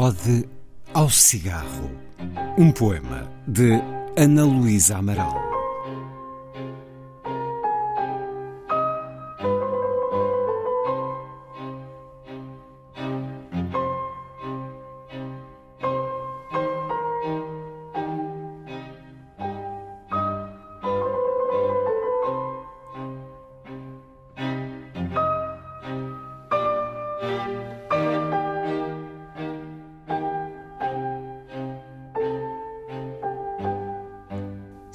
Ode ao Cigarro. Um poema de Ana Luísa Amaral.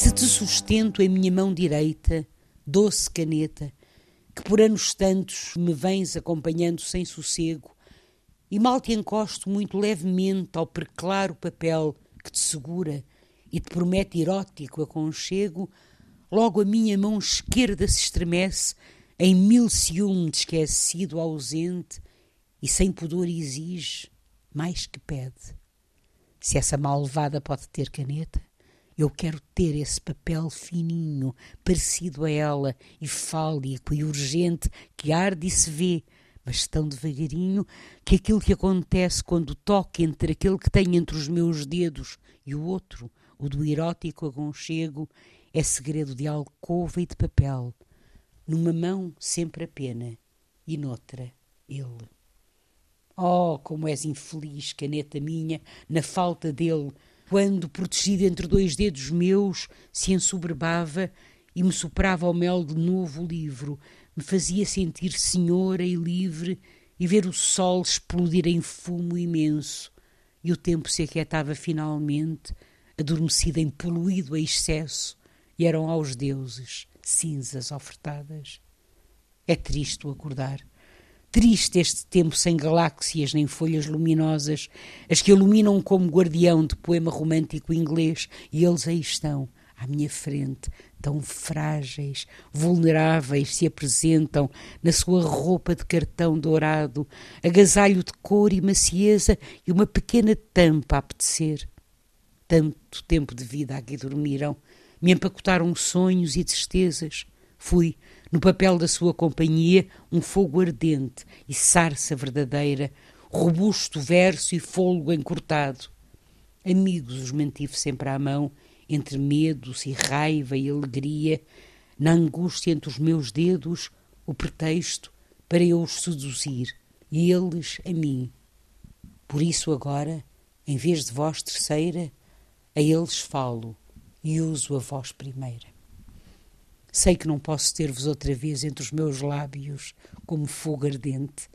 Se te sustento em minha mão direita, doce caneta, que por anos tantos me vens acompanhando sem sossego, e mal te encosto muito levemente ao preclaro papel que te segura e te promete erótico aconchego, logo a minha mão esquerda se estremece em mil ciúme de esquecido ausente e sem pudor exige mais que pede. Se essa malvada pode ter caneta, eu quero ter esse papel fininho, parecido a ela, e fálico e urgente, que arde e se vê, mas tão devagarinho que aquilo que acontece quando toque entre aquele que tenho entre os meus dedos e o outro, o do erótico aconchego, é segredo de alcova e de papel. Numa mão sempre a pena e noutra ele. Oh, como és infeliz, caneta minha, na falta dele, quando, protegido entre dois dedos meus, se ensoberbava e me soprava ao mel de novo livro, me fazia sentir senhora e livre e ver o sol explodir em fumo imenso. E o tempo se aquietava finalmente, adormecido em poluído a excesso, e eram aos deuses cinzas ofertadas. É triste o acordar Triste este tempo sem galáxias nem folhas luminosas, as que iluminam como guardião de poema romântico inglês, e eles aí estão, à minha frente, tão frágeis, vulneráveis, se apresentam na sua roupa de cartão dourado, agasalho de cor e macieza e uma pequena tampa a apetecer. Tanto tempo de vida aqui dormiram, me empacotaram sonhos e tristezas. Fui, no papel da sua companhia, um fogo ardente e sarça verdadeira, robusto verso e fôlego encurtado. Amigos os mantive sempre à mão, entre medos e raiva e alegria, na angústia entre os meus dedos, o pretexto para eu os seduzir, e eles a mim. Por isso agora, em vez de voz terceira, a eles falo e uso a voz primeira. Sei que não posso ter-vos outra vez entre os meus lábios como fogo ardente,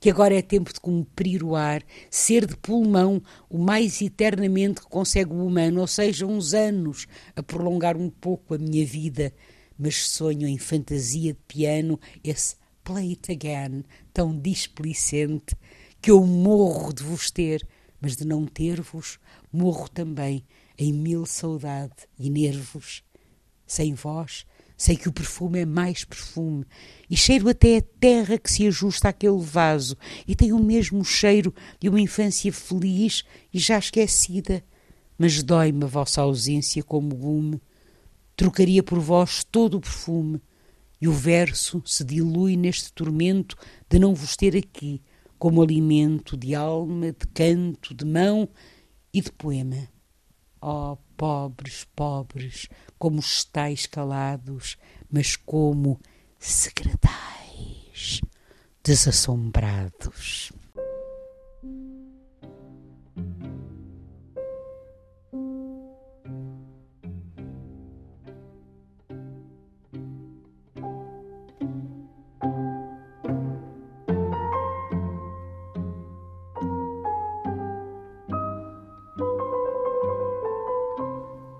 que agora é tempo de cumprir o ar, ser de pulmão o mais eternamente que consegue o humano, ou seja, uns anos, a prolongar um pouco a minha vida, mas sonho em fantasia de piano esse play it again tão displicente que eu morro de vos ter, mas de não ter-vos, morro também em mil saudade e nervos. Sem vós, Sei que o perfume é mais perfume e cheiro até a terra que se ajusta àquele vaso e tem o mesmo cheiro de uma infância feliz e já esquecida. Mas dói-me a vossa ausência como gume. Trocaria por vós todo o perfume e o verso se dilui neste tormento de não vos ter aqui, como alimento de alma, de canto, de mão e de poema. Oh, pobres, pobres, como estáis calados, mas como segredais, desassombrados.